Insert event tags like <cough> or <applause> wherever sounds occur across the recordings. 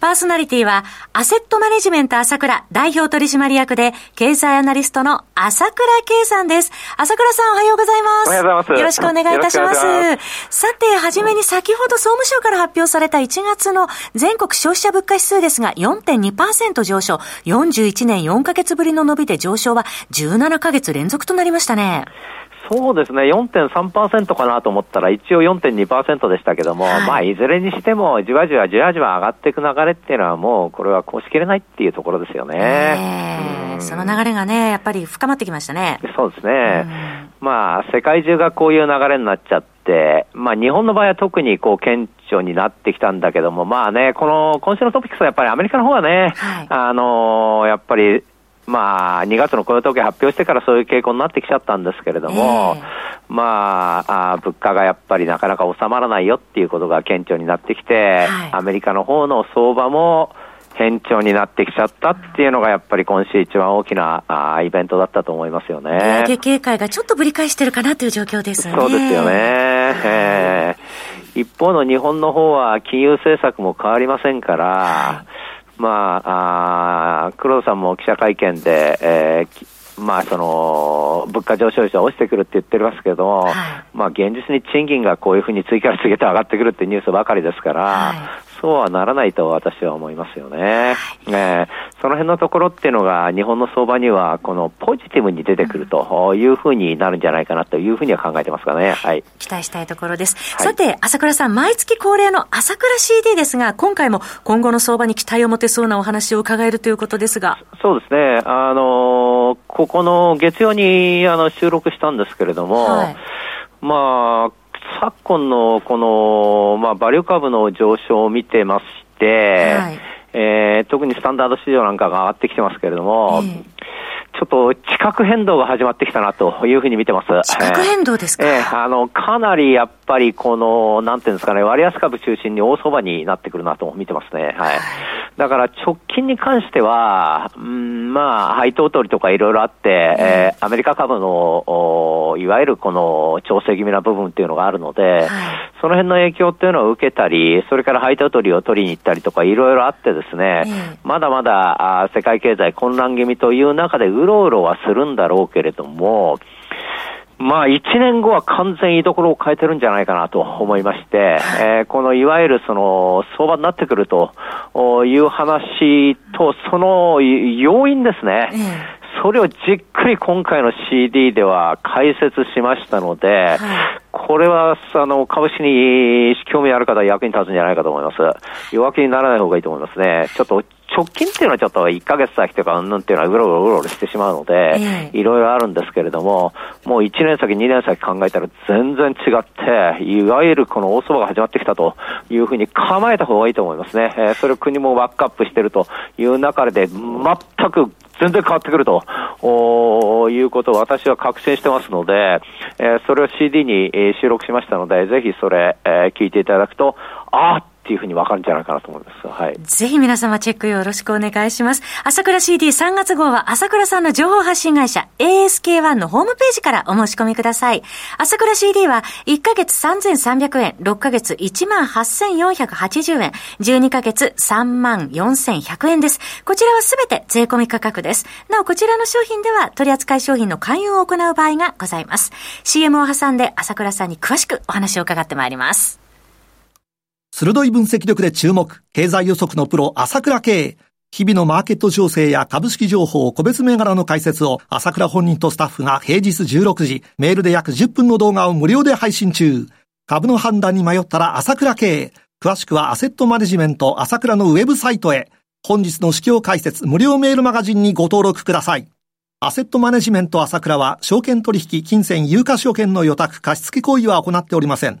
パーソナリティは、アセットマネジメント朝倉代表取締役で、経済アナリストの朝倉圭さんです。朝倉さんおはようございます。おはようございます。よろしくお願いいたします。さて、はじめに先ほど総務省から発表された1月の全国消費者物価指数ですが、4.2%上昇。41年4ヶ月ぶりの伸びで上昇は17ヶ月連続となりましたね。そうですね、4.3%かなと思ったら、一応4.2%でしたけども、はい、まあ、いずれにしても、じわじわじわじわ上がっていく流れっていうのは、もう、これはこうしきれないっていうところですよね。その流れがね、やっぱり深まってきましたね。そうですね。まあ、世界中がこういう流れになっちゃって、まあ、日本の場合は特にこう、顕著になってきたんだけども、まあね、この、今週のトピックスはやっぱりアメリカの方はね、はい、あのー、やっぱり、まあ、2月の雇用統計発表してからそういう傾向になってきちゃったんですけれども、えー、まああ、物価がやっぱりなかなか収まらないよっていうことが顕著になってきて、はい、アメリカの方の相場も変調になってきちゃったっていうのが、やっぱり今週一番大きなあイベントだったと思いますよね。利上げ警戒がちょっとぶり返してるかなという状況ですね。そうですよね。えー、一方の日本の方は金融政策も変わりませんから、はいまあ、あ黒田さんも記者会見で、えー、まあ、その、物価上昇率は落ちてくるって言ってますけど、はい、まあ、現実に賃金がこういうふうに次から次へと上がってくるってニュースばかりですから、はい、そうはならないと私は思いますよね。はい、えー、その辺のところっていうのが日本の相場にはこのポジティブに出てくるというふうになるんじゃないかなというふうには考えてますかね。はい。期待したいところです。はい、さて、朝倉さん、毎月恒例の朝倉 CD ですが、今回も今後の相場に期待を持てそうなお話を伺えるということですが。そうですね。あの、ここの月曜にあの収録したんですけれども、はい、まあ、昨今のこの、まあ、バリュー株の上昇を見てまして、はい、えー、特にスタンダード市場なんかが上がってきてますけれども、えーちょっと地殻変動が始まってきたなというふうに見てます。地殻変動ですか、えー、あの、かなりやっぱりこの、なんていうんですかね、割安株中心に大相場になってくるなと見てますね。はい。だから直近に関しては、うん、まあ、配当取りとかいろいろあって、えー、アメリカ株の、いわゆるこの調整気味な部分っていうのがあるので、はい、その辺の影響っていうのを受けたり、それから配当取りを取りに行ったりとかいろいろあってですね、まだまだあ世界経済混乱気味という中でうろうろはするんだろうけれども、まあ、一年後は完全居所を変えてるんじゃないかなと思いまして、えー、このいわゆるその相場になってくるという話と、その要因ですね。それをじっくり今回の CD では解説しましたので、これはあの株式に興味ある方は役に立つんじゃないかと思います。弱気にならない方がいいと思いますね。ちょっと直近っていうのはちょっと1ヶ月先とかうんぬんっていうのはうろうろうろうろしてしまうので、いろいろあるんですけれども、もう1年先、2年先考えたら全然違って、いわゆるこの大相場が始まってきたというふうに構えた方がいいと思いますね。えー、それを国もバックアップしてるという中で、全く全然変わってくるということを私は確信してますので、えー、それを CD に収録しましたので、ぜひそれ、えー、聞いていただくと、ああっていうふうにわかるんじゃないかなと思います。はい。ぜひ皆様チェックよろしくお願いします。朝倉 CD3 月号は朝倉さんの情報発信会社 ASK1 のホームページからお申し込みください。朝倉 CD は1ヶ月3300円、6ヶ月18,480円、12ヶ月34,100円です。こちらはすべて税込み価格です。なおこちらの商品では取扱い商品の勧誘を行う場合がございます。CM を挟んで朝倉さんに詳しくお話を伺ってまいります。鋭い分析力で注目、経済予測のプロ、朝倉慶。日々のマーケット情勢や株式情報、個別銘柄の解説を朝倉本人とスタッフが平日16時、メールで約10分の動画を無料で配信中。株の判断に迷ったら朝倉慶。詳しくはアセットマネジメント朝倉のウェブサイトへ。本日の市況解説無料メールマガジンにご登録ください。アセットマネジメント朝倉は、証券取引、金銭、有価証券の予託、貸付行為は行っておりません。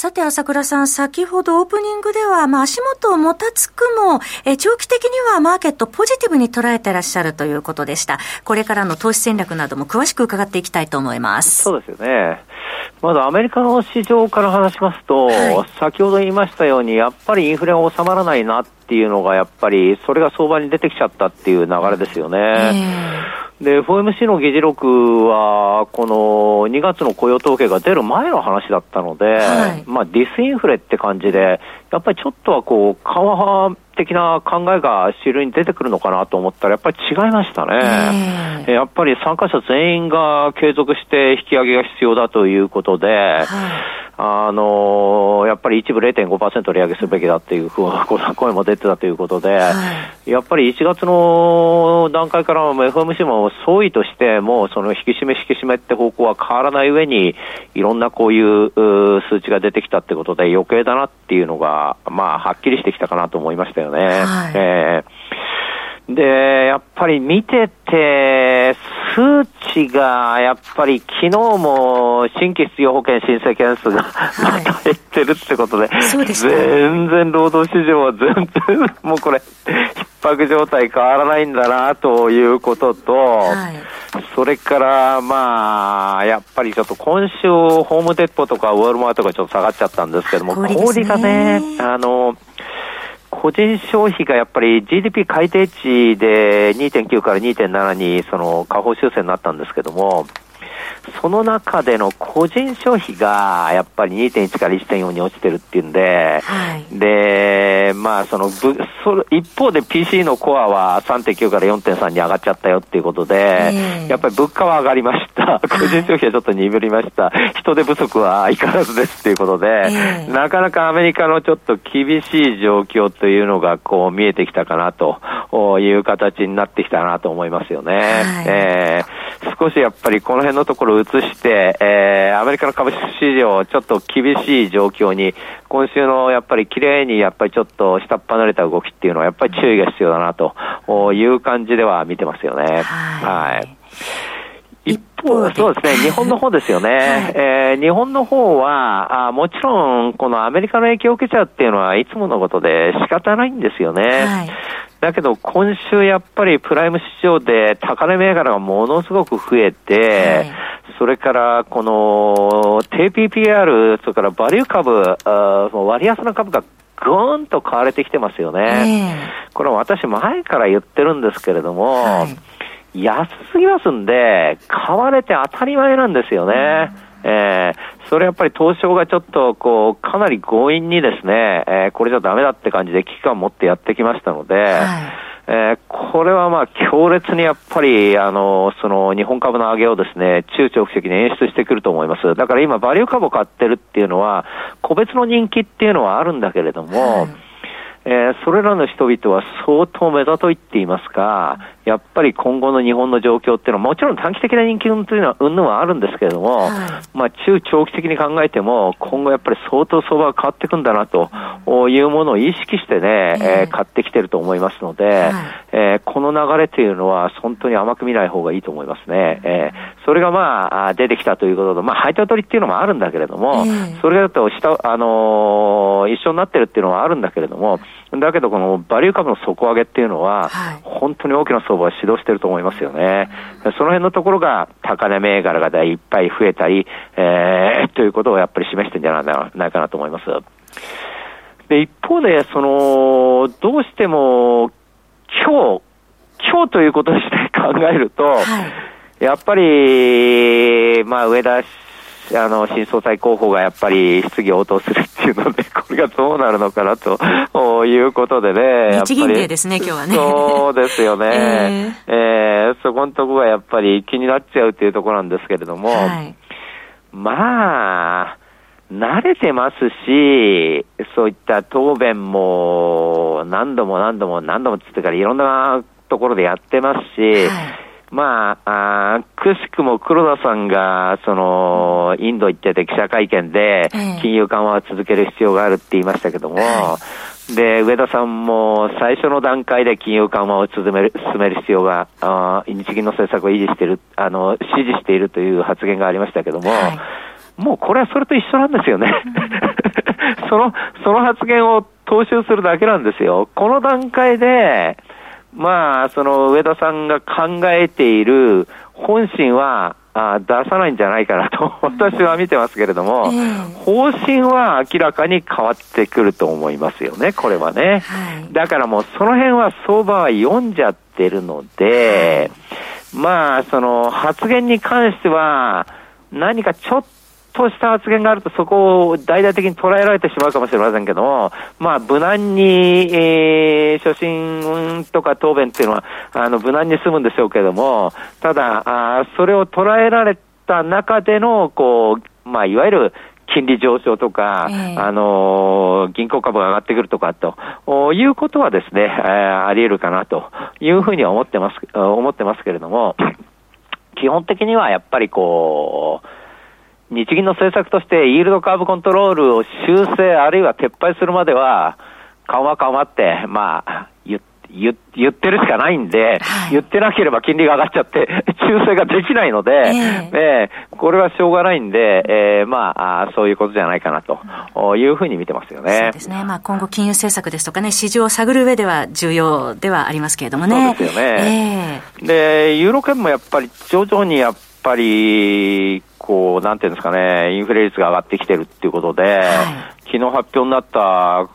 さて、朝倉さん、先ほどオープニングでは、まあ、足元をもたつくも、え長期的にはマーケットポジティブに捉えてらっしゃるということでした。これからの投資戦略なども詳しく伺っていきたいと思います。そうですよね。まずアメリカの市場から話しますと、はい、先ほど言いましたように、やっぱりインフレが収まらないなっていうのが、やっぱりそれが相場に出てきちゃったっていう流れですよね。えー、で、FOMC の議事録は、この2月の雇用統計が出る前の話だったので、はい、まあディスインフレって感じで、やっぱりちょっとはこう、緩和的な考えが主流に出てくるのかなと思ったら、やっぱり違いましたね。えー、やっぱり参加者全員が継続して引き上げが必要だということで、はい、あのやっぱり一部0.5%利上げするべきだっていうふうな <laughs> 声も出てたということで、はい、やっぱり1月の段階から FOMC も総意としてもその引き締め引き締めって方向は変わらない上にいろんなこういう数値が出てきたってことで余計だなっていうのが、まあ、はっきりしてきたかなと思いましたよね。はい、えーで、やっぱり見てて、数値が、やっぱり昨日も新規失業保険申請件数がまた減ってるってことで、はい、全然労働市場は全然、<laughs> もうこれ、逼迫状態変わらないんだなということと、はい、それから、まあ、やっぱりちょっと今週、ホームデポとかウォールマートがちょっと下がっちゃったんですけども、氷がね、あの、個人消費がやっぱり GDP 改定値で2.9から2.7にその下方修正になったんですけども、その中での個人消費がやっぱり2.1から1.4に落ちてるっていうんで、はい、で、まあそのそ一方で PC のコアは3.9から4.3に上がっちゃったよっていうことで、えー、やっぱり物価は上がりました。個人消費はちょっと鈍りました。人手不足は相変わらずですっていうことで、えー、なかなかアメリカのちょっと厳しい状況というのがこう見えてきたかなという形になってきたなと思いますよね。はい、えー、少しやっぱりこの辺のところを移して、えー、アメリカの株式市場、ちょっと厳しい状況に、今週のやっぱり綺麗にやっぱりちょっと下っ離れた動きっていうのは、やっぱり注意が必要だなという感じでは見てますよね。はい。はい一方、そうですね、日本の方ですよね。はい、えー、日本の方はあ、もちろん、このアメリカの影響を受けちゃうっていうのは、いつものことで仕方ないんですよね。はい、だけど、今週やっぱりプライム市場で高値銘柄がものすごく増えて、はい、それからこの低 PPR、それからバリュー株、割安な株がぐーんと買われてきてますよね。これは私前から言ってるんですけれども、はい、安すぎますんで、買われて当たり前なんですよね。うん、えー、それやっぱり東証がちょっとこう、かなり強引にですね、えー、これじゃダメだって感じで危機感を持ってやってきましたので、はいえー、これはまあ強烈にやっぱり、あの、その日本株の上げをですね、中長期的に演出してくると思います。だから今、バリュー株を買ってるっていうのは、個別の人気っていうのはあるんだけれども、はいえー、それらの人々は相当目立といっていますか、やっぱり今後の日本の状況っていうのは、もちろん短期的な人気運というのは、うんぬはあるんですけれども、はい、まあ中長期的に考えても、今後やっぱり相当相場が変わっていくんだなというものを意識してね、えー、買ってきてると思いますので、はい、えー、この流れというのは本当に甘く見ない方がいいと思いますね。えー、それがまあ出てきたということで、まあ配当取りっていうのもあるんだけれども、それだと下、あのー、一緒になってるっていうのはあるんだけれども、だけど、このバリュー株の底上げっていうのは、本当に大きな相場を指導していると思いますよね。その辺のところが、高値銘柄がいっぱい増えたり、えー、<laughs> ということをやっぱり示してるんじゃないかなと思います。で、一方で、その、どうしても、今日、今日ということにして考えると、はい、やっぱり、まあ、上田あの、新総裁候補がやっぱり質疑応答するっていうので、これがどうなるのかなと <laughs> いうことでね。日銀デーですね、今日はね。そうですよね。<laughs> えー、えー、そこのとこがやっぱり気になっちゃうっていうところなんですけれども、はい、まあ、慣れてますし、そういった答弁も何度も何度も何度もつってからいろんなところでやってますし、はいまあ、あくしくも黒田さんが、その、インド行ってて記者会見で、金融緩和を続ける必要があるって言いましたけども、で、上田さんも最初の段階で金融緩和を進める進める必要が、あ日銀の政策を維持している、あの、支持しているという発言がありましたけども、はい、もうこれはそれと一緒なんですよね。<laughs> その、その発言を踏襲するだけなんですよ。この段階で、まあ、その上田さんが考えている本心は、あ出さないんじゃないかなと、私は見てますけれども、えー、方針は明らかに変わってくると思いますよね、これはね。はい、だからもうその辺は相場は読んじゃってるので、はい、まあ、その発言に関しては、何かちょっとした発言があると、そこを大々的に捉えられてしまうかもしれませんけども、まあ、無難に、えー、初心とか答弁っていうのは、あの、無難に済むんでしょうけども、ただ、あそれを捉えられた中での、こう、まあ、いわゆる、金利上昇とか、えー、あのー、銀行株が上がってくるとかということはですね、えー、あり得るかなというふうには思ってます、思ってますけれども、基本的にはやっぱりこう、日銀の政策としてイールドカーブコントロールを修正あるいは撤廃するまでは、緩和緩和って、まあ、言言言ってるしかないんで、はい、言ってなければ金利が上がっちゃって、<laughs> 修正ができないので、えー、えー、これはしょうがないんで、えー、まああ、そういうことじゃないかなというふうに見てますよね。そうですね。まあ、今後金融政策ですとかね、市場を探る上では重要ではありますけれどもね。そうですよね。えー、で、ユーロ圏もやっぱり徐々にやっぱり、こう、なんていうんですかね、インフレ率が上がってきてるっていうことで、はい、昨日発表になった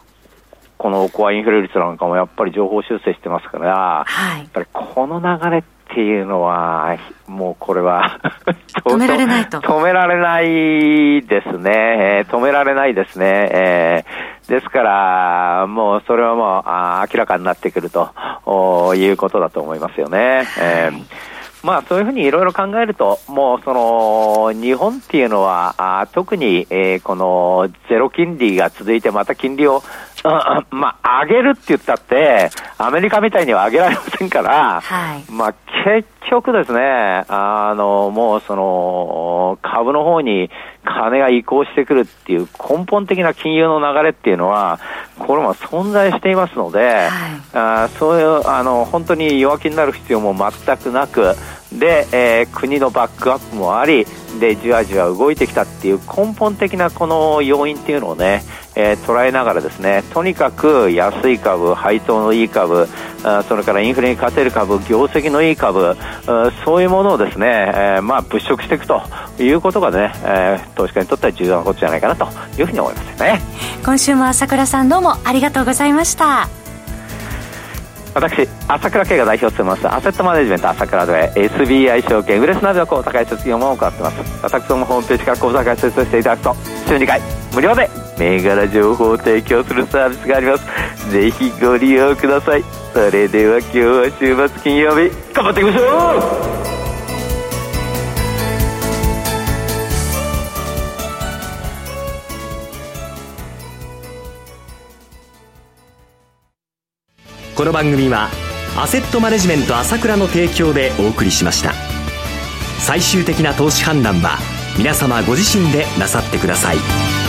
このコアインフレ率なんかもやっぱり情報修正してますから、はい、やっぱりこの流れっていうのは、もうこれは <laughs> 止められないと。止められないですね。止められないですね。えー、ですから、もうそれはもうあ明らかになってくるということだと思いますよね。はい、えーまあそういうふうにいろいろ考えると、もうその日本っていうのは、あ特に、えー、このゼロ金利が続いてまた金利を、まあ上げるって言ったって、アメリカみたいには上げられませんから、はい、まあ結局ですね、あの、もうその株の方に金が移行してくるっていう根本的な金融の流れっていうのは、これも存在していますので、はい、あそういう、あの、本当に弱気になる必要も全くなく、で、えー、国のバックアップもあり、で、じわじわ動いてきたっていう根本的なこの要因っていうのをね、えー、捉えながらですね、とにかく安い株、配当のいい株、あそれからインフレに勝てる株、業績のいい株、そういうものをですね、えー、まあ物色していくということがね、えー、投資家にとっては重要なことじゃないかなというふうに思いますね。今週も朝倉さんどうもありがとうございました。私、朝倉慶が代表を務めます、アセットマネジメント朝倉で SBI 証券、ウレスナビの口座開設業務を行っています。私どもホームページから口座開設していただくと、週2回、無料で銘柄情報を提供するサービスがあります。ぜひご利用ください。それでは今日は週末金曜日、頑張っていきましょうこの番組はアセットマネジメント朝倉の提供でお送りしました最終的な投資判断は皆様ご自身でなさってください